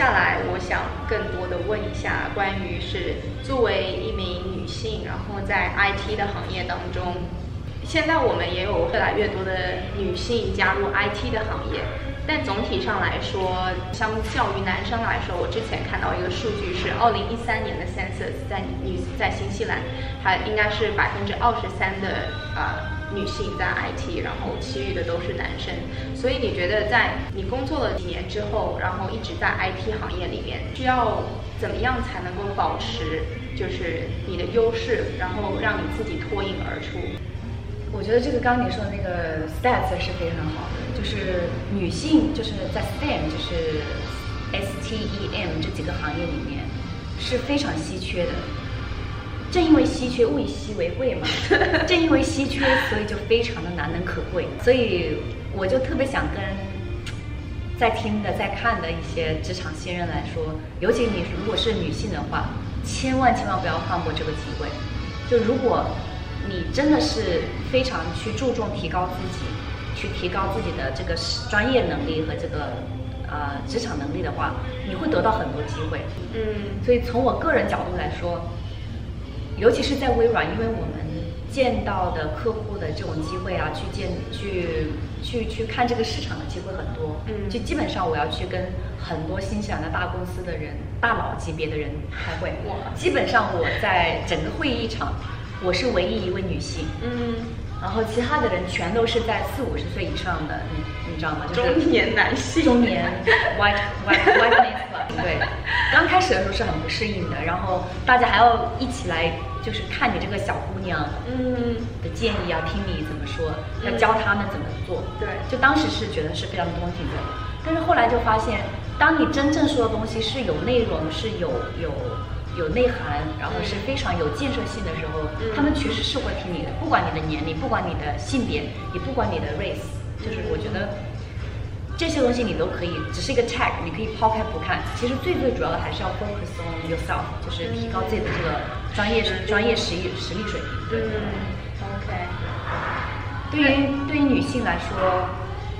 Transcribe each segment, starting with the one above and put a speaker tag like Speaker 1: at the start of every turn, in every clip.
Speaker 1: 下来我想更多的问一下，关于是作为一名女性，然后在 IT 的行业当中，现在我们也有越来越多的女性加入 IT 的行业。但总体上来说，相较于男生来说，我之前看到一个数据是，二零一三年的 census 在女在新西兰，还应该是百分之二十三的啊女性在 IT，然后其余的都是男生。所以你觉得在你工作了几年之后，然后一直在 IT 行业里面，需要怎么样才能够保持就是你的优势，然后让你自己脱颖而出？
Speaker 2: 我觉得这个刚你说的那个 stats 是非常好的，就是女性就是在 STEM 就是 S T E M 这几个行业里面是非常稀缺的。正因为稀缺，物以稀为贵嘛。正因为稀缺，所以就非常的难能可贵。所以我就特别想跟在听的、在看的一些职场新人来说，尤其你如果是女性的话，千万千万不要放过这个机会。就如果你真的是非常去注重提高自己，去提高自己的这个专业能力和这个呃职场能力的话，你会得到很多机会。
Speaker 1: 嗯，
Speaker 2: 所以从我个人角度来说，尤其是在微软，因为我们见到的客户的这种机会啊，去见去去去看这个市场的机会很多。
Speaker 1: 嗯
Speaker 2: 就基本上我要去跟很多新西兰的大公司的人、大佬级别的人开会。
Speaker 1: 哇
Speaker 2: 基本上我在整个会议场，我是唯一一位女性。
Speaker 1: 嗯，
Speaker 2: 然后其他的人全都是在四五十岁以上的，你你知道吗？就是
Speaker 1: 中年男性，
Speaker 2: 中年 white white white club。对，刚开始的时候是很不适应的，然后大家还要一起来，就是看你这个小姑娘
Speaker 1: 嗯，
Speaker 2: 的建议啊，听你怎么说，要教他们怎么做。
Speaker 1: 对
Speaker 2: 就当时是觉得是非常公平的，但是后来就发现，当你真正说的东西是有内容，是有有有内涵，然后是非常有建设性的时候，
Speaker 1: 嗯
Speaker 2: 他们其实是会听你的，不管你的年龄，不管你的性别，也不管你的 race，就是我觉得。这些东西你都可以，只是一个 tag，你可以抛开不看。其实最最主要的还是要 focus on yourself，就是提高自己的这个专业专业实力实力水平。对。
Speaker 1: 嗯，OK，
Speaker 2: 对于对于女性来说，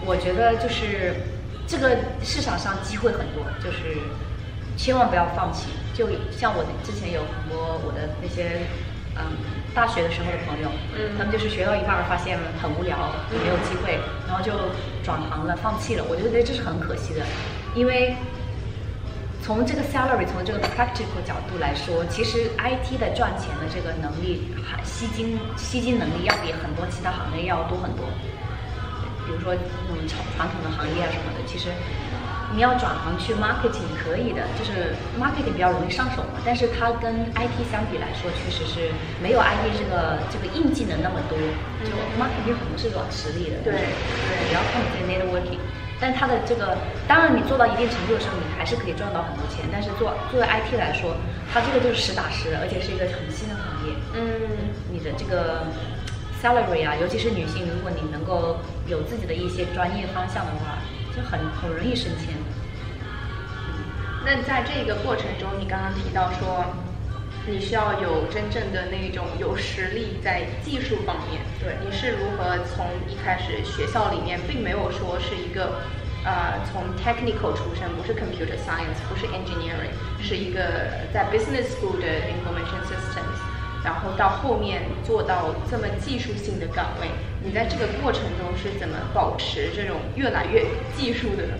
Speaker 2: 我觉得就是这个市场上机会很多，就是千万不要放弃。就像我之前有很多我的那些嗯大学的时候的朋友，
Speaker 1: 嗯
Speaker 2: 他们就是学到一半儿发现很无聊，没有机会，然后就转行了，放弃了。我觉得这是很可惜的，因为。从这个 salary，从这个 practical 角度来说，其实 IT 的赚钱的这个能力，还吸金吸金能力要比很多其他行业要多很多。比如说那种传传统的行业啊什么的，其实你要转行去 marketing 可以的，就是 marketing 比较容易上手嘛。但是它跟 IT 相比来说，确实是没有 IT 这个这个硬技能那么多。就 marketing 很多是软实力的，
Speaker 1: 对
Speaker 2: 对，也要看你这个 networking。但它的这个，当然你做到一定程度的时候，你还是可以赚到很多钱。但是做作为 IT 来说，它这个就是实打实的，而且是一个很新的行业。
Speaker 1: 嗯
Speaker 2: 你的这个 salary 啊，尤其是女性，如果你能够有自己的一些专业方向的话，就很很容易升迁。
Speaker 1: 那在这个过程中，你刚刚提到说，你需要有真正的那种有实力在技术方面。
Speaker 2: 对
Speaker 1: 你是如何从一开始学校里面并没有说是一个，呃，从 technical 出身，不是 computer science，不是 engineering，是一个在 business school 的 information systems，然后到后面做到这么技术性的岗位，你在这个过程中是怎么保持这种越来越技术的呢？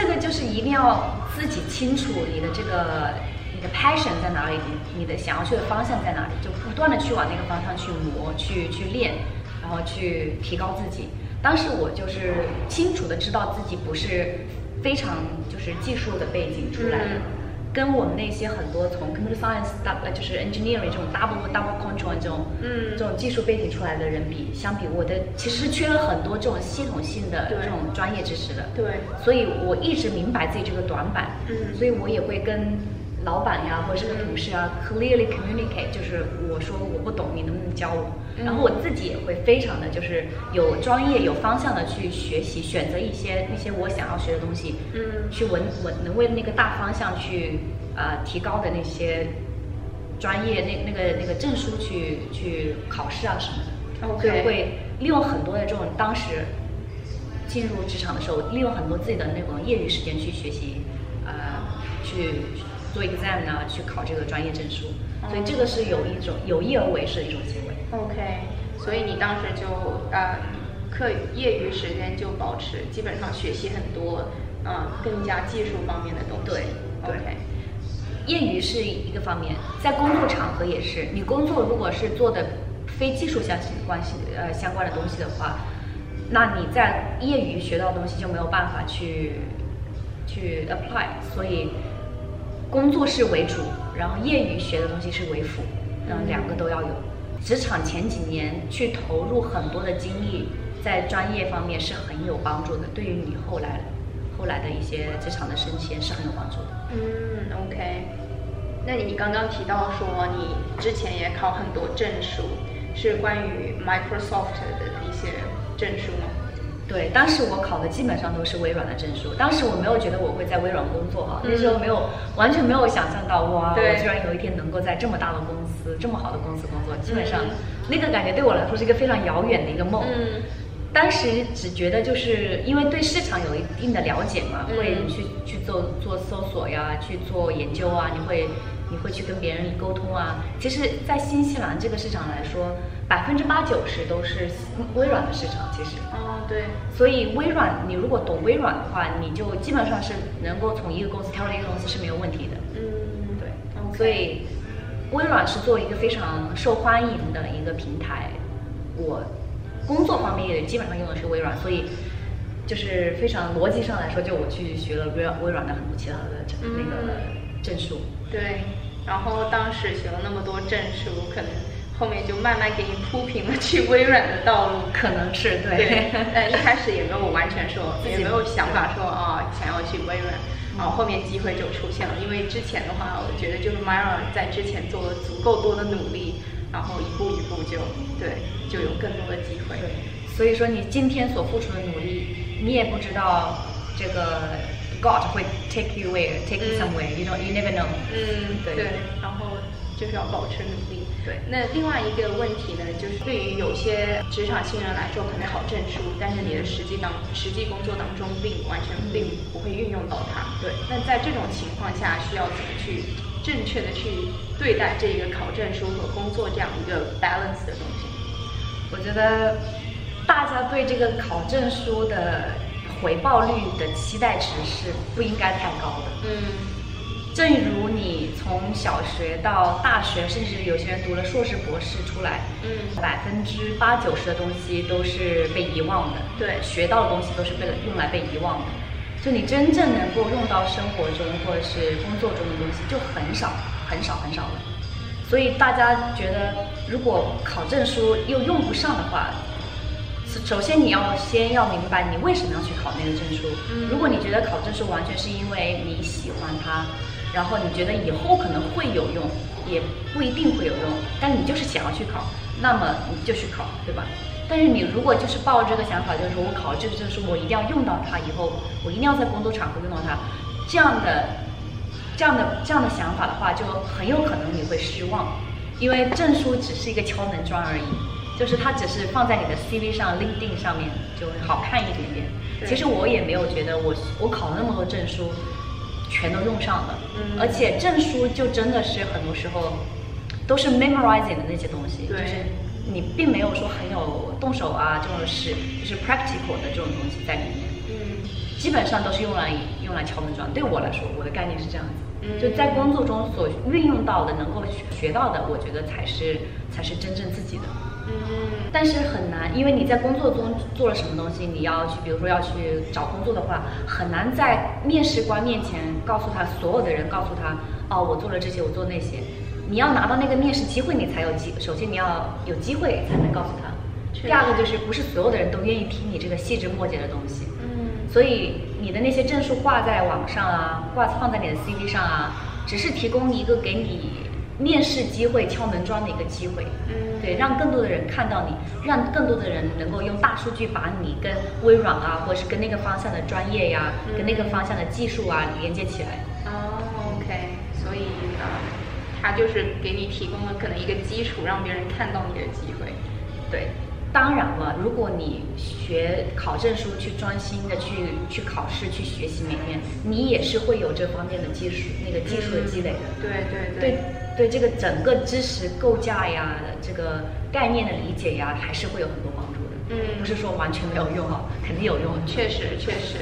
Speaker 2: 这个就是一定要自己清楚你的这个你的 passion 在哪里，你你的想要去的方向在哪里，就不断的去往那个方向去磨，去去练，然后去提高自己。当时我就是清楚的知道自己不是非常就是技术的背景出来的。跟我们那些很多从 computer science 大呃就是 engineering 这种 double double control 这种
Speaker 1: 嗯。
Speaker 2: 这种技术背景出来的人比，相比我的其实是缺了很多这种系统性的
Speaker 1: 对。
Speaker 2: 这种专业知识的。
Speaker 1: 对，
Speaker 2: 所以我一直明白自己这个短板，
Speaker 1: 嗯。
Speaker 2: 所以我也会跟老板呀或者是跟同事啊 clearly communicate，就是我说我不懂，你能不能教我？
Speaker 1: 嗯
Speaker 2: 然后我自己也会非常的就是有专业有方向的去学习，选择一些那些我想要学的东西，
Speaker 1: 嗯
Speaker 2: 去稳稳能为那个大方向去呃提高的那些专业那那个那个证书去去考试啊什么的。
Speaker 1: OK
Speaker 2: 所以会利用很多的这种当时进入职场的时候，利用很多自己的那种业余时间去学习呃去做 exam 呢，去考这个专业证书。
Speaker 1: 哦
Speaker 2: 所以这个是有一种有意而为之的一种行为。
Speaker 1: OK，所以你当时就呃课业余时间就保持基本上学习很多呃更加技术方面的东西。OK，
Speaker 2: 业余是一个方面，在工作场合也是。你工作如果是做的非技术相关系呃相关的东西的话，那你在业余学到的东西就没有办法去去 apply，所以工作是为主，然后业余学的东西是为辅，然后两个都要有。职场前几年去投入很多的精力在专业方面是很有帮助的，对于你后来后来的一些职场的升迁是很有帮助的。
Speaker 1: 嗯，OK。那你刚刚提到说你之前也考很多证书，是关于 Microsoft 的一些证书吗？
Speaker 2: 对，当时我考的基本上都是微软的证书。当时我没有觉得我会在微软工作哈，那时候没有完全没有想象到哇，我居然有一天能够在这么大的公司、这么好的公司工作。基本上、
Speaker 1: 嗯
Speaker 2: 那个感觉对我来说是一个非常遥远的一个梦。
Speaker 1: 嗯
Speaker 2: 当时只觉得就是因为对市场有一定的了解嘛，
Speaker 1: 嗯
Speaker 2: 会去去做做搜索呀，去做研究啊，你会你会去跟别人沟通啊。其实，在新西兰这个市场来说，百分之八九十都是微软的市场，其实。
Speaker 1: 哦，对，
Speaker 2: 所以微软，你如果懂微软的话，你就基本上是能够从一个公司跳到一个公司是没有问题的。
Speaker 1: 嗯，
Speaker 2: 对所以微软是做一个非常受欢迎的一个平台，我工作方面也基本上用的是微软，所以就是非常逻辑上来说，就我去学了微软微软的很多其他的那个证书。
Speaker 1: 对，然后当时学了那么多证书，可能后面就慢慢给你铺平了去微软的道路。
Speaker 2: 可能是对，
Speaker 1: 对，呃，一开始也没有完全说，
Speaker 2: 自己
Speaker 1: 也没有想法说啊、想要去微软，然后后面机会就出现了。因为之前的话，我觉得就是 Myra 在之前做了足够多的努力，然后一步一步就对，就有更多的机会。
Speaker 2: 对，所以说你今天所付出的努力，你也不知道这个 God 会 take you where, take you
Speaker 1: 嗯
Speaker 2: somewhere, you know, you never know。
Speaker 1: 嗯，
Speaker 2: 对
Speaker 1: 对，然后就是要保持努力。
Speaker 2: 对
Speaker 1: 那另外一个问题呢，就是对于有些职场新人来说，可能考证书，但是你的实际当实际工作当中并完全并不会运用到它。
Speaker 2: 对
Speaker 1: 那在这种情况下，需要怎么去正确的去对待这个考证书和工作这样一个 balance 的东西？
Speaker 2: 我觉得大家对这个考证书的回报率的期待值是不应该太高的。
Speaker 1: 嗯
Speaker 2: 正如你从小学到大学，甚至有些人读了硕士、博士出来，
Speaker 1: 嗯
Speaker 2: 百分之八九十的东西都是被遗忘的。
Speaker 1: 对
Speaker 2: 学到的东西都是被用来被遗忘的。就你真正能够用到生活中或者是工作中的东西，就很少、很少、很少了。所以大家觉得，如果考证书又用不上的话，首首先你要先要明白你为什么要去考那个证书。
Speaker 1: 嗯
Speaker 2: 如果你觉得考证书完全是因为你喜欢它，然后你觉得以后可能会有用，也不一定会有用，但你就是想要去考，那么你就去考，对吧？但是你如果就是抱着这个想法，就是说我考这个证书，我一定要用到它，以后我一定要在工作场合用到它，这样的这样的这样的想法的话，就很有可能你会失望，因为证书只是一个敲门砖而已，就是它只是放在你的 CV 上、LinkedIn 上面就好看一点点。其实我也没有觉得我我考了那么多证书，全都用上了，
Speaker 1: 嗯
Speaker 2: 而且证书就真的是很多时候都是 memorizing 的那些东西，就是你并没有说很有动手啊这种事，就是 practical 的这种东西在里面。
Speaker 1: 嗯
Speaker 2: 基本上都是用来用来敲门砖。对我来说，我的概念是这样子，
Speaker 1: 嗯
Speaker 2: 就在工作中所运用到的、能够学学到的，我觉得才是才是真正自己的。
Speaker 1: 嗯
Speaker 2: 但是很难，因为你在工作中做了什么东西，你要去，比如说要去找工作的话，很难在面试官面前告诉他所有的人告诉他，哦，我做了这些，我做那些。你要拿到那个面试机会，你才有机。首先你要有机会才能告诉他。第二个就是不是所有的人都愿意听你这个细枝末节的东西。
Speaker 1: 嗯
Speaker 2: 所以你的那些证书挂在网上啊，挂放在你的 CV 上啊，只是提供一个给你面试机会、敲门砖的一个机会。
Speaker 1: 嗯
Speaker 2: 对，让更多的人看到你，让更多的人能够用大数据把你跟微软啊，或者是跟那个方向的专业呀、
Speaker 1: 嗯
Speaker 2: 跟那个方向的技术啊连接起来。
Speaker 1: 哦，OK，所以呃，它就是给你提供了可能一个基础，让别人看到你的机会。
Speaker 2: 对，当然了，如果你学考证书，去专心的去去考试，去学习每天，你也是会有这方面的技术，那个技术的积累的。
Speaker 1: 对对
Speaker 2: 对对，这个整个知识构架呀，这个概念的理解呀，还是会有很多帮助的。
Speaker 1: 嗯
Speaker 2: 不是说完全没有用啊，肯定有用。
Speaker 1: 确实，确实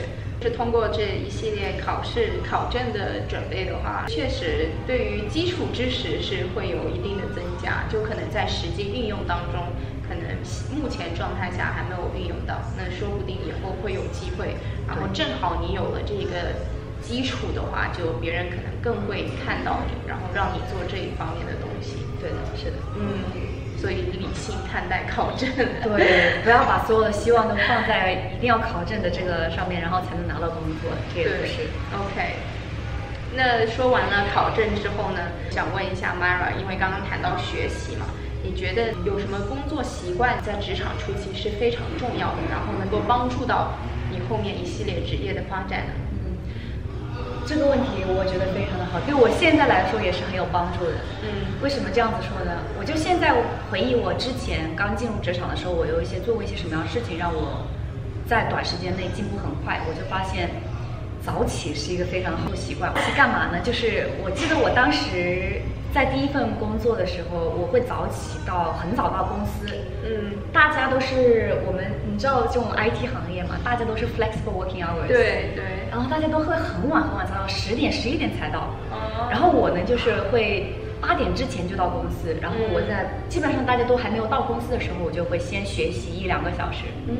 Speaker 1: 是通过这一系列考试考证的准备的话，确实对于基础知识是会有一定的增加，就可能在实际运用当中，可能目前状态下还没有运用到，那说不定以后会有机会。然后正好你有了这个基础的话，就别人可能更会看到你，然后让你做这一方面的东西。
Speaker 2: 对的，是的。
Speaker 1: 嗯，所以理性看待考证。
Speaker 2: 对，不要把所有的希望都放在一定要考证的这个上面，然后才能拿到工作，这个不是。
Speaker 1: OK，那说完了考证之后呢，想问一下 Mara，因为刚刚谈到学习嘛，你觉得有什么工作习惯在职场初期是非常重要的，然后能够帮助到你后面一系列职业的发展呢？
Speaker 2: 这个问题我觉得非常的好，对我现在来说也是很有帮助的。
Speaker 1: 嗯
Speaker 2: 为什么这样子说呢？我就现在回忆我之前刚进入职场的时候，我有一些做过一些什么样的事情，让我在短时间内进步很快。我就发现早起是一个非常好的习惯。是干嘛呢？就是我记得我当时在第一份工作的时候，我会早起到很早到公司。
Speaker 1: 嗯，
Speaker 2: 大家都是我们，你知道这种 IT 行业嘛，大家都是 flexible working hours。
Speaker 1: 对对。
Speaker 2: 然后大家都会很晚很晚才到，十点十一点才到。
Speaker 1: 哦
Speaker 2: 然后我呢，就是会八点之前就到公司，然后我在基本上大家都还没有到公司的时候，我就会先学习一两个小时，
Speaker 1: 嗯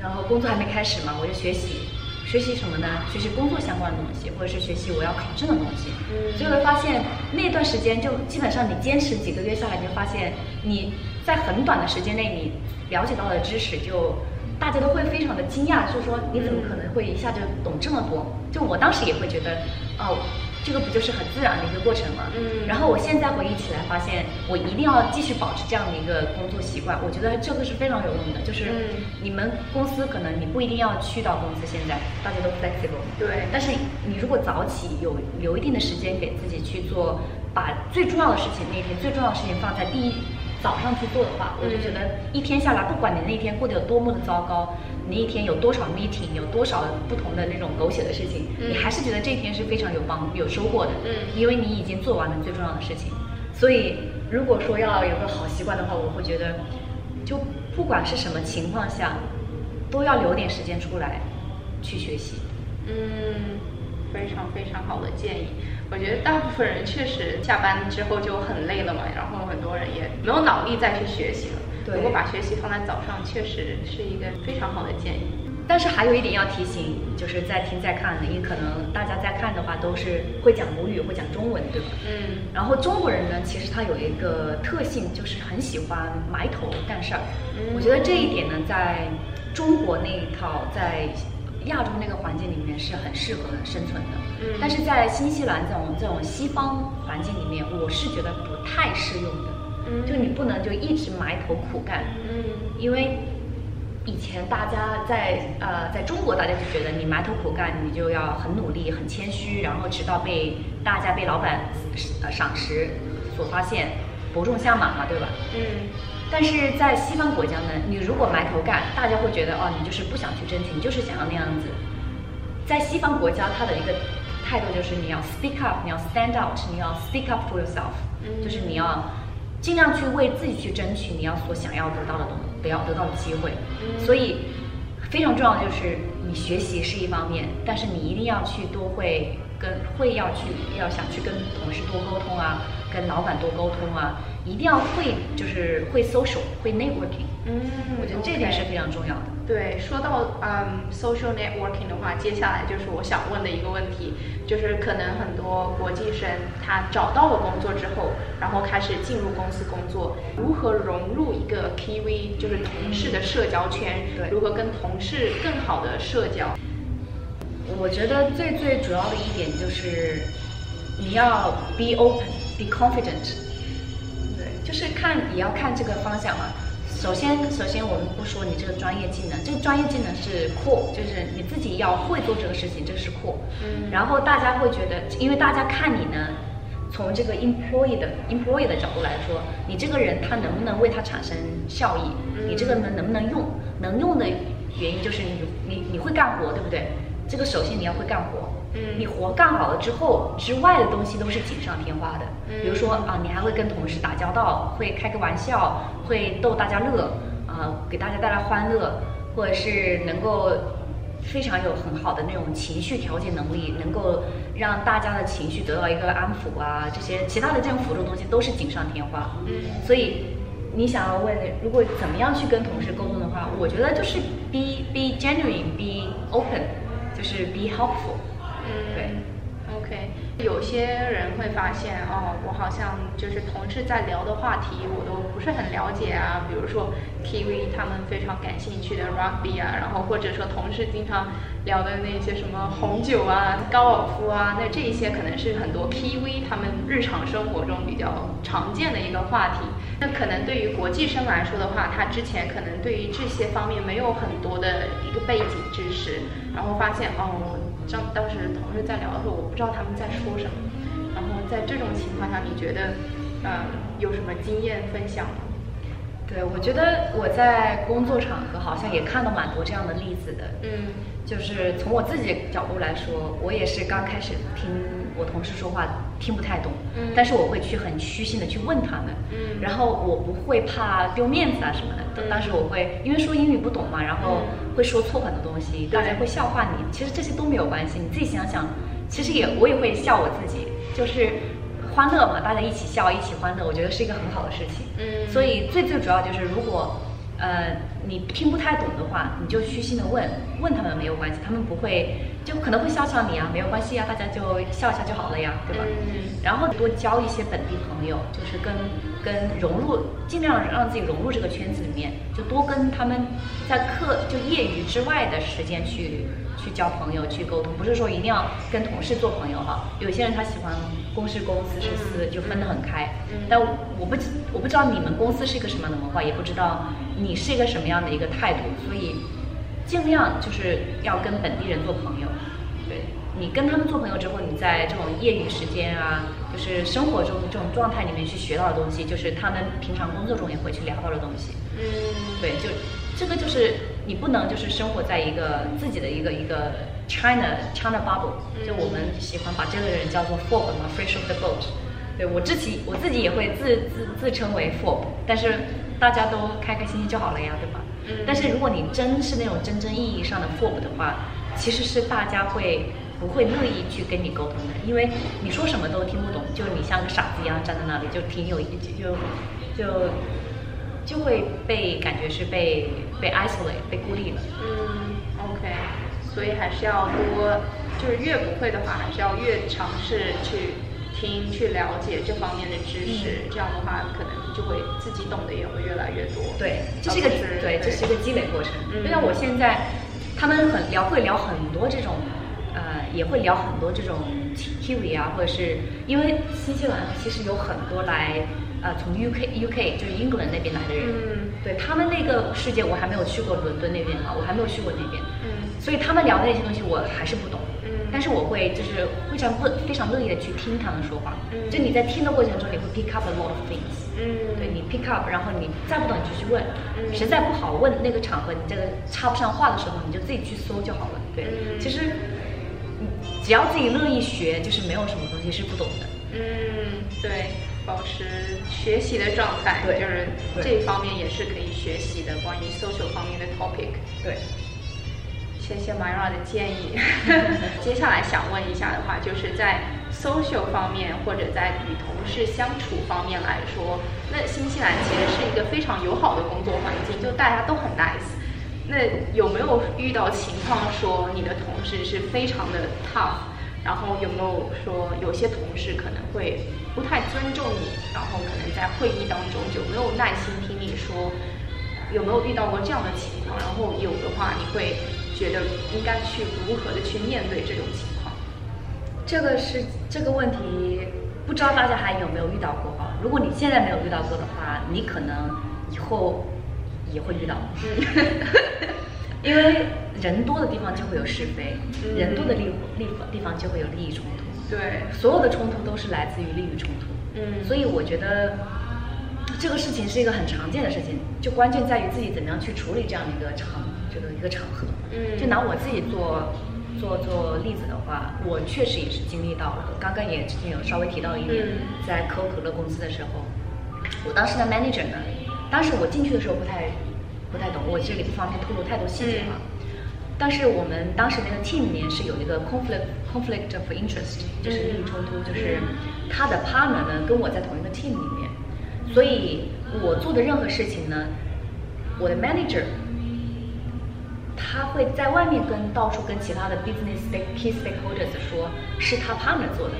Speaker 2: 然后工作还没开始嘛，我就学习。学习什么呢？学习工作相关的东西，或者是学习我要考证的东西。
Speaker 1: 嗯
Speaker 2: 所以会发现那段时间就基本上你坚持几个月下来，你就发现你在很短的时间内你了解到的知识就。大家都会非常的惊讶，就是说你怎么可能会一下就懂这么多？就我当时也会觉得，哦，这个不就是很自然的一个过程吗？
Speaker 1: 嗯
Speaker 2: 然后我现在回忆起来，发现我一定要继续保持这样的一个工作习惯。我觉得这个是非常有用的，就是
Speaker 1: 嗯
Speaker 2: 你们公司可能你不一定要去到公司，现在大家都 flexible，
Speaker 1: 对
Speaker 2: 但是你如果早起有留一定的时间给自己去做，把最重要的事情那天最重要的事情放在第一早上去做的话，我就觉得一天下来，不管你那天过得有多么的糟糕，你一天有多少 meeting，有多少不同的那种狗血的事情，
Speaker 1: 嗯
Speaker 2: 你还是觉得这一天是非常有帮有收获的，
Speaker 1: 嗯
Speaker 2: 因为你已经做完了最重要的事情。所以如果说要有个好习惯的话，我会觉得，就不管是什么情况下，都要留点时间出来去学习。
Speaker 1: 嗯，非常非常好的建议。我觉得大部分人确实下班之后就很累了嘛，然后很多人也没有脑力再去学习了。
Speaker 2: 对
Speaker 1: 如果把学习放在早上，确实是一个非常好的建议。
Speaker 2: 但是还有一点要提醒，就是在听在看的，因为可能大家在看的话都是会讲母语，会讲中文，对吧？
Speaker 1: 嗯
Speaker 2: 然后中国人呢，其实他有一个特性，就是很喜欢埋头干事儿。
Speaker 1: 嗯
Speaker 2: 我觉得这一点呢，在中国那一套，在亚洲那个环境里面是很适合生存的。
Speaker 1: 嗯
Speaker 2: 但是在新西兰这种这种西方环境里面，我是觉得不太适用的。
Speaker 1: 嗯
Speaker 2: 就你不能就一直埋头苦干。
Speaker 1: 嗯
Speaker 2: 因为以前大家在呃，在中国大家就觉得你埋头苦干，你就要很努力、很谦虚，然后直到被大家被老板呃赏识所发现，伯仲相马嘛，对吧？
Speaker 1: 嗯
Speaker 2: 但是在西方国家呢，你如果埋头干，大家会觉得哦，你就是不想去争取，你就是想要那样子。在西方国家，他的一个态度就是你要 speak up，你要 stand out，你要 speak up for yourself，、
Speaker 1: 嗯
Speaker 2: 就是你要尽量去为自己去争取你要所想要得到的东得要得到的机会。
Speaker 1: 嗯
Speaker 2: 所以非常重要的就是你学习是一方面，但是你一定要去多会跟会要去要想去跟同事多沟通啊，跟老板多沟通啊，一定要会就是会 social 会 networking。
Speaker 1: 嗯，
Speaker 2: 我觉得这点是非常重要的。
Speaker 1: 对，说到嗯 social networking 的话，接下来就是我想问的一个问题，就是可能很多国际生他找到了工作之后，然后开始进入公司工作，如何融入一个 Kiwi 就是同事的社交圈，
Speaker 2: 对
Speaker 1: 如何跟同事更好的社交，
Speaker 2: 我觉得最最主要的一点就是你要 be open, be confident。对，就是看也要看这个方向嘛。首先，首先我们不说你这个专业技能，这个专业技能是 core，就是你自己要会做这个事情，这是 core。
Speaker 1: 嗯
Speaker 2: 然后大家会觉得，因为大家看你呢，从这个 employee 的 employee 的角度来说，你这个人他能不能为他产生效益？你这个能能不能用？能用的原因就是你你你会干活，对不对？这个首先你要会干活。
Speaker 1: 嗯
Speaker 2: 你活干好了之后，之外的东西都是锦上添花的。
Speaker 1: 嗯
Speaker 2: 比如说啊，你还会跟同事打交道，会开个玩笑，会逗大家乐，啊，给大家带来欢乐，或者是能够非常有很好的那种情绪调节能力，能够让大家的情绪得到一个安抚啊，这些其他的这种辅助东西都是锦上添花。
Speaker 1: 嗯
Speaker 2: 所以你想要问，如果怎么样去跟同事沟通的话，我觉得就是 be be genuine, be open，就是 be helpful。嗯对
Speaker 1: 嗯，OK。有些人会发现，哦，我好像就是同事在聊的话题，我都不是很了解啊。比如说 TV 他们非常感兴趣的 rugby 啊，然后或者说同事经常聊的那些什么红酒啊、高尔夫啊，那这一些可能是很多 PV 他们日常生活中比较常见的一个话题。那可能对于国际生来说的话，他之前可能对于这些方面没有很多的一个背景知识，然后发现哦。当当时同事在聊的时候，我不知道他们在说什么。然后在这种情况下，你觉得，呃，有什么经验分享吗？
Speaker 2: 对，我觉得我在工作场合好像也看到蛮多这样的例子的。
Speaker 1: 嗯
Speaker 2: 就是从我自己角度来说，我也是刚开始听我同事说话听不太懂，
Speaker 1: 嗯。
Speaker 2: 但是我会去很虚心的去问他们，
Speaker 1: 嗯。
Speaker 2: 然后我不会怕丢面子啊什么的，
Speaker 1: 嗯。
Speaker 2: 当时我会因为说英语不懂嘛，然后
Speaker 1: 嗯。
Speaker 2: 会说错很多东西，
Speaker 1: 对。
Speaker 2: 大家会笑话你，其实这些都没有关系，你自己想想，其实也我也会笑我自己，就是欢乐嘛，大家一起笑一起欢乐，我觉得是一个很好的事情，
Speaker 1: 嗯。
Speaker 2: 所以最最主要就是如果。呃，你听不太懂的话，你就虚心的问，问他们没有关系，他们不会，就可能会笑笑你啊，没有关系啊，大家就笑一下就好了呀，对吧？
Speaker 1: 嗯
Speaker 2: 然后多交一些本地朋友，就是跟跟融入，尽量让自己融入这个圈子里面，就多跟他们在课就业余之外的时间去去交朋友，去沟通，不是说一定要跟同事做朋友哈。有些人他喜欢公事公，私事私，
Speaker 1: 嗯
Speaker 2: 就分得很开。
Speaker 1: 嗯
Speaker 2: 但我不知我不知道你们公司是一个什么样的文化，也不知道你是一个什么样的一个态度，所以尽量就是要跟本地人做朋友。对你跟他们做朋友之后，你在这种业余时间啊，就是生活中这种状态里面去学到的东西，就是他们平常工作中也会去聊到的东西。
Speaker 1: 嗯
Speaker 2: 对，就这个就是你不能就是生活在一个自己的一个一个 China China bubble，
Speaker 1: 嗯
Speaker 2: 就我们喜欢把这个人叫做 Fob 嘛，Fresh of the boat。对我自己我自己也会自自自称为 Fob，但是大家都开开心心就好了呀，对吧？
Speaker 1: 嗯
Speaker 2: 但是如果你真是那种真正意义上的 Fob 的话，其实是大家会不会乐意去跟你沟通的，因为你说什么都听不懂，就是你像个傻子一样站在那里，就挺有就就就就会被感觉是被被 isolate 被孤立了。
Speaker 1: 嗯，OK，所以还是要多，就是越不会的话，还是要越尝试去听、去了解这方面的知识，这样的话，可能就会自己懂得也会越来越多。
Speaker 2: 对，这是一个
Speaker 1: 是
Speaker 2: 对，这是一个积累过程。
Speaker 1: 嗯
Speaker 2: 就像我现在，他们很聊会聊很多这种，呃，也会聊很多这种 Kiwi 啊，或者是因为新西兰其实有很多来呃从 UK UK 就是英格兰那边来的人，
Speaker 1: 嗯
Speaker 2: 对他们那个世界我还没有去过伦敦那边嘛，我还没有去过那边，
Speaker 1: 嗯
Speaker 2: 所以他们聊的那些东西我还是不懂。
Speaker 1: 嗯
Speaker 2: 但是我会就是非常乐非常乐意的去听他们说话，
Speaker 1: 嗯
Speaker 2: 就你在听的过程中，你会 pick up a lot of things。
Speaker 1: 嗯，
Speaker 2: 对你 pick up，然后你再不懂你就去问，
Speaker 1: 嗯
Speaker 2: 实在不好问那个场合你这个插不上话的时候，你就自己去搜就好了。对，
Speaker 1: 嗯
Speaker 2: 其实你只要自己乐意学，就是没有什么东西是不懂的。
Speaker 1: 嗯，对，保持学习的状态，
Speaker 2: 对
Speaker 1: 就是这一方面也是可以学习的，关于 social 方面的 topic。
Speaker 2: 对，
Speaker 1: 谢谢 Myra 的建议。接下来想问一下的话，就是在 social 方面或者在与同事相处方面来说，那新西兰其实是一个非常友好的工作环境，就大家都很 nice。那有没有遇到情况说你的同事是非常的 tough？然后有没有说有些同事可能会不太尊重你，然后可能在会议当中就没有耐心听你说？有没有遇到过这样的情况？然后有的话，你会觉得应该去如何的去面对这种情况？
Speaker 2: 这个是这个问题，不知道大家还有没有遇到过啊？如果你现在没有遇到过的话，你可能以后也会遇到。因为人多的地方就会有是非，
Speaker 1: 嗯
Speaker 2: 人多的地方地方就会有利益冲突。
Speaker 1: 对，
Speaker 2: 所有的冲突都是来自于利益冲突。
Speaker 1: 嗯
Speaker 2: 所以我觉得这个事情是一个很常见的事情，就关键在于自己怎么样去处理这样的一个场，这个一个场合。
Speaker 1: 嗯
Speaker 2: 就拿我自己做做做例子的话，我确实也是经历到了。刚刚也之前有稍微提到一点，
Speaker 1: 嗯
Speaker 2: 在可口可乐公司的时候，我当时的 manager 呢，当时我进去的时候不太不太懂，我这里不方便透露太多细节了。但是我们当时那个 team 里面是有一个 conflict conflict of interest，就是利益冲突，就是他的 partner 呢跟我在同一个 team 里面，所以我做的任何事情呢，我的 manager 他会在外面跟到处跟其他的 business key stakeholders 说是他 partner 做的，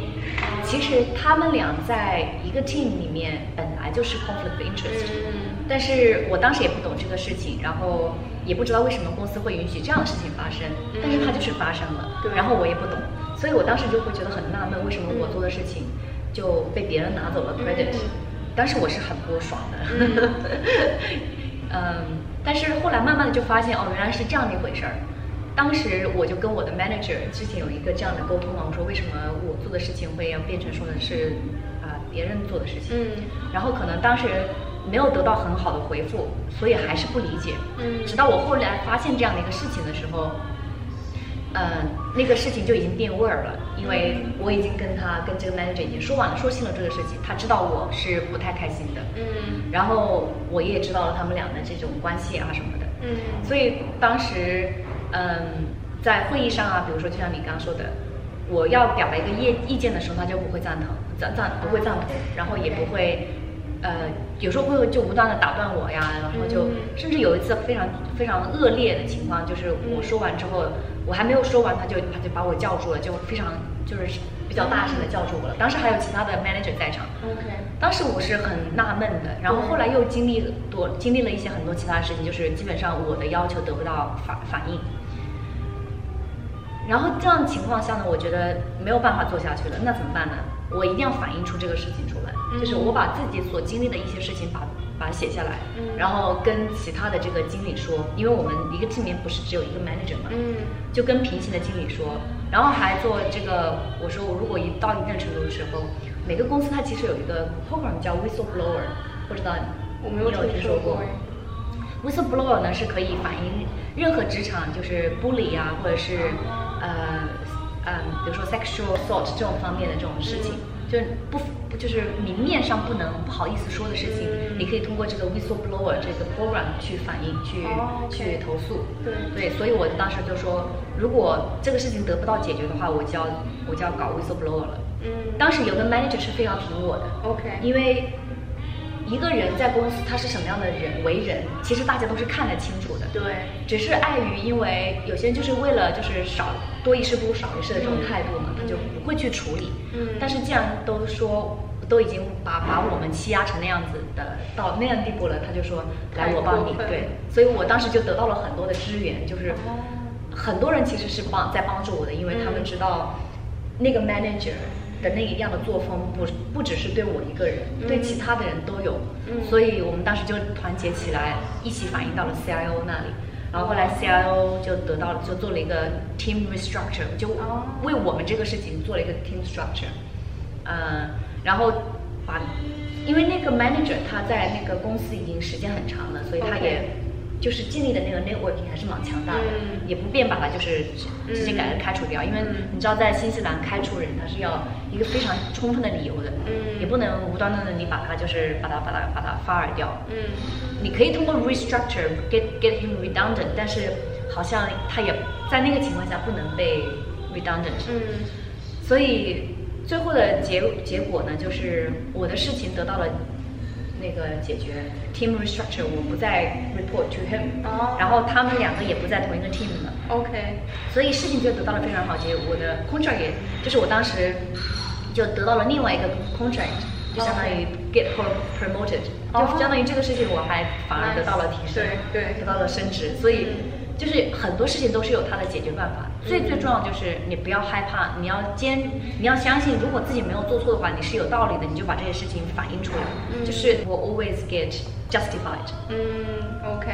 Speaker 2: 其实他们俩在一个 team 里面本来就是 conflict of interest，、
Speaker 1: 嗯。
Speaker 2: 但是我当时也不懂这个事情，然后也不知道为什么公司会允许这样的事情发生，但是它就是发生了，
Speaker 1: 对。
Speaker 2: 然后我也不懂，所以我当时就会觉得很纳闷，为什么我做的事情就被别人拿走了 credit，、
Speaker 1: 嗯。
Speaker 2: 当时我是很不爽的，嗯，但是后来慢慢的就发现哦，原来是这样的一回事儿。当时我就跟我的 manager 之前有一个这样的沟通嘛，我说为什么我做的事情会要变成说的是啊、别人做的事情，
Speaker 1: 嗯
Speaker 2: 然后可能当时没有得到很好的回复，所以还是不理解。
Speaker 1: 嗯
Speaker 2: 直到我后来发现这样的一个事情的时候，嗯，那个事情就已经变味儿了，因为我已经跟他跟这个 manager 已经说完了，说清了这个事情，他知道我是不太开心的，
Speaker 1: 嗯。
Speaker 2: 然后我也知道了他们俩的这种关系啊什么的，
Speaker 1: 嗯。
Speaker 2: 所以当时，嗯，在会议上啊，比如说就像你刚刚说的，我要表达一个意意见的时候，他就不会赞同，赞赞不会赞同，然后也不会，呃，有时候会就不断的打断我呀，然后就、
Speaker 1: 嗯
Speaker 2: 甚至有一次非常非常恶劣的情况，就是我说完之后，我还没有说完，他就他就把我叫住了，就非常就是比较大声的叫住我了。当时还有其他的 manager 在场
Speaker 1: ，，OK，
Speaker 2: 当时我是很纳闷的，然后后来又经历多经历了一些很多其他的事情，就是基本上我的要求得不到反反应。然后这样情况下呢，我觉得没有办法做下去了，那怎么办呢？我一定要反映出这个事情出来，
Speaker 1: 嗯
Speaker 2: 就是我把自己所经历的一些事情把把它写下来，
Speaker 1: 嗯。
Speaker 2: 然后跟其他的这个经理说，因为我们一个 team 里面不是只有一个 manager 嘛，
Speaker 1: 嗯
Speaker 2: 就跟平行的经理说，然后还做这个，我说我如果一到一定程度的时候，每个公司它其实有一个 program 叫 whistleblower，不知道你
Speaker 1: 我没有听
Speaker 2: 说过 whistleblower 呢是可以反映任何职场就是 bully 啊，或者是呃嗯，比如说 sexual assault 这种方面的这种事情，就是不不就是明面上不能不好意思说的事情，
Speaker 1: 嗯
Speaker 2: 你可以通过这个 whistleblower 这个 program 去反映去、去投诉。
Speaker 1: 对
Speaker 2: 对，所以我当时就说，如果这个事情得不到解决的话，我就要我就要搞 whistleblower 了。
Speaker 1: 嗯
Speaker 2: 当时有个 manager 是非常挺我的
Speaker 1: ，，OK，
Speaker 2: 因为一个人在公司他是什么样的人为人，其实大家都是看得清楚的。
Speaker 1: 对，
Speaker 2: 只是碍于因为有些人就是为了就是少多一事不如少一事的这种态度嘛，
Speaker 1: 嗯。
Speaker 2: 他就不会去处理。
Speaker 1: 嗯。
Speaker 2: 但是既然都说都已经把把我们欺压成那样子的到那样地步了，他就说来我帮你。对，所以我当时就得到了很多的支援，就是
Speaker 1: 哦。
Speaker 2: 很多人其实是帮在帮助我的，因为他们
Speaker 1: 嗯。
Speaker 2: 知道那个 manager 的那一样的作风不不只是对我一个人，对
Speaker 1: 嗯。
Speaker 2: 其他的人都有，
Speaker 1: 嗯。
Speaker 2: 所以我们当时就团结起来，一起反映到了 CIO 那里。然后后来 CIO 就得到了，就做了一个 team restructure，就
Speaker 1: 哦。
Speaker 2: 为我们这个事情做了一个 team structure，呃，然后把，因为那个 manager 他在那个公司已经时间很长了，所以他也就是建立的那个 networking 还是蛮强大的，
Speaker 1: 嗯。
Speaker 2: 也不便把他就是直直接给他
Speaker 1: 嗯
Speaker 2: 开除掉，因为
Speaker 1: 嗯。
Speaker 2: 你知道在新西兰开除人他是要一个非常充分的理由的，
Speaker 1: 嗯。
Speaker 2: 也不能无端端的你把他就是把他把他把他 fire 掉，
Speaker 1: 嗯。
Speaker 2: 你可以通过 restructure get get him redundant，但是好像他也在那个情况下不能被 redundant，
Speaker 1: 嗯。
Speaker 2: 所以最后的结结果呢，就是我的事情得到了那个解决，team restructure 我不再 report to him，、
Speaker 1: 哦。
Speaker 2: 然后他们两个也不在同一个 team 了。
Speaker 1: ，OK，
Speaker 2: 所以事情就得到了非常好结果。我的 contract 也就是我当时就得到了另外一个 contract，就相当于 get pro promoted，、
Speaker 1: 哦
Speaker 2: 就相当于这个事情我还反而得到了提升，
Speaker 1: 对对。
Speaker 2: 得到了升职。所以
Speaker 1: 嗯
Speaker 2: 就是很多事情都是有它的解决办法。最最重要就是你不要害怕，你要坚，你要相信，如果自己没有做错的话，你是有道理的，你就把这些事情反映出来。
Speaker 1: 嗯
Speaker 2: 就是我 always get justified。
Speaker 1: 嗯，OK，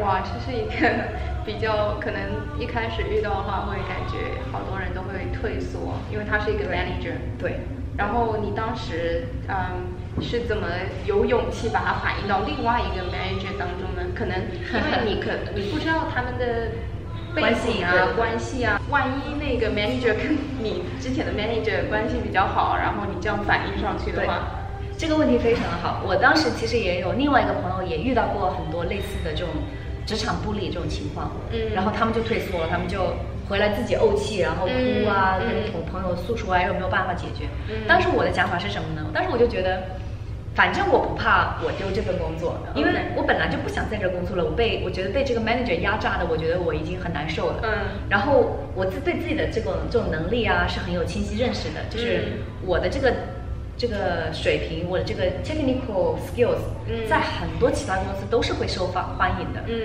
Speaker 1: 哇，这是一个比较可能一开始遇到的话，会感觉好多人都会退缩，因为他是一个 manager。
Speaker 2: 对。
Speaker 1: 然后你当时嗯是怎么有勇气把它反映到另外一个 manager 当中呢？可能因为你可你不知道他们的背景啊、关系啊，万一那个 manager 跟你之前的 manager 关系比较好，然后你这样反映上去的话，
Speaker 2: 这个问题非常的好。我当时其实也有另外一个朋友也遇到过很多类似的这种职场不利这种情况，嗯，然后他们就退缩了，他们就。回来自己怄气，然后哭啊，跟同朋友诉说啊又没有办法解决。当时我的想法是什么呢？当时我就觉得，反正我不怕我丢这份工作，因为我本来就不想在这工作了。我被我觉得被这个 manager 压榨的，我觉得我已经很难受了。嗯。然后我自对自己的这种这种能力啊是很有清晰认识的，就是我的这个这个水平，我的这个 technical skills，在很多其他公司都是会受欢欢迎的。嗯。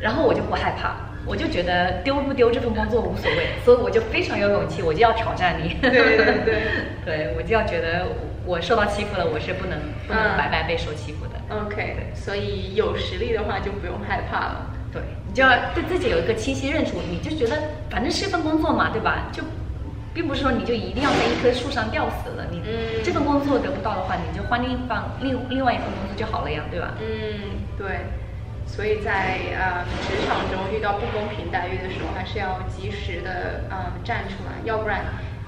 Speaker 2: 然后我就不害怕。我就觉得丢不丢这份工作无所谓，所以我就非常有勇气，我就要挑战你。
Speaker 1: 对对对，
Speaker 2: 对 我就要觉得我受到欺负了，我是不能不能白白被受欺负的。
Speaker 1: OK，所以有实力的话就不用害怕了。
Speaker 2: 对你就要对自己有一个清晰认识，你就觉得反正是一份工作嘛，对吧？就并不是说你就一定要在一棵树上吊死了，你这份工作得不到的话，你就换另一份另另外一份工作就好了呀，对吧？
Speaker 1: 嗯，对。所以在呃职场中遇到不公平待遇的时候，还是要及时的呃站出来，要不然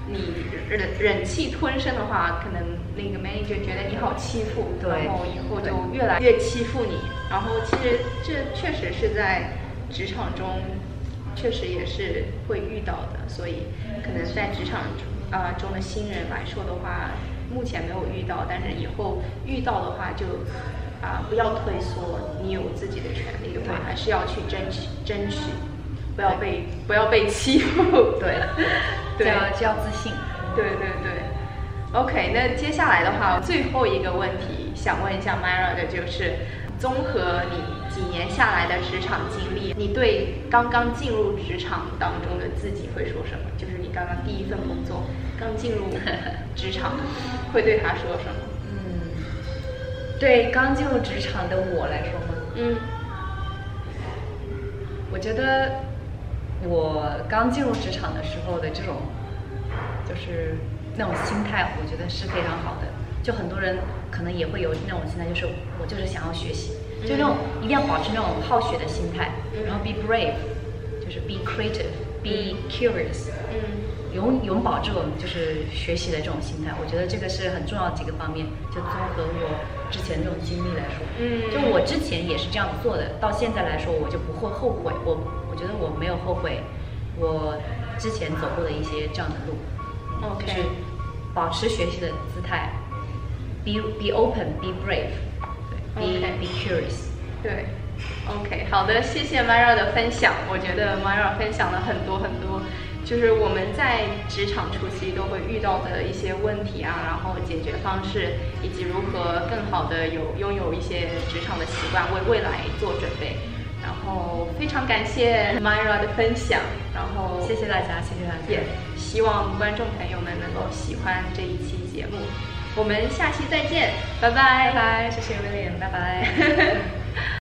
Speaker 1: 你忍忍气吞声的话，可能那个 manager 觉得你好欺负，然后以后就越来越欺负你。然后其实这确实是在职场中，确实也是会遇到的。所以可能在职场啊中的新人来说的话，目前没有遇到，但是以后遇到的话就。啊，不要退缩，你有自己的权利的话，还是要去争取，争取，不要被不要被欺负，
Speaker 2: 对，对，要要自信，
Speaker 1: 对对对。OK，那接下来的话，最后一个问题想问一下 Myra 的就是，综合你几年下来的职场经历，你对刚刚进入职场当中的自己会说什么？就是你刚刚第一份工作，刚进入职场，会对他说什么？
Speaker 2: 嗯对刚进入职场的我来说吗？嗯，我觉得我刚进入职场的时候的这种，就是那种心态，我觉得是非常好的。就很多人可能也会有那种心态，就是我就是想要学习，就那种一定要保持那种好学的心态，然后 be brave，就是 be creative，be curious。嗯。永永保这种就是学习的这种心态，我觉得这个是很重要几个方面。就综合我之前这种经历来说，嗯，就我之前也是这样做的，到现在来说我就不会后悔。我我觉得我没有后悔，我之前走过的一些这样的路，就是保持学习的姿态，be be open, be brave，对，be be curious，
Speaker 1: 对，OK，好的，谢谢 Myra 的分享。我觉得 Myra 分享了很多很多。就是我们在职场初期都会遇到的一些问题啊，然后解决方式，以及如何更好的有拥有一些职场的习惯，为未来做准备。然后非常感谢 Myra 的分享，然后
Speaker 2: 谢谢大家，谢谢大家，
Speaker 1: 希望观众朋友们能够喜欢这一期节目。我们下期再见，拜拜，
Speaker 2: 拜拜，谢谢 William，拜拜。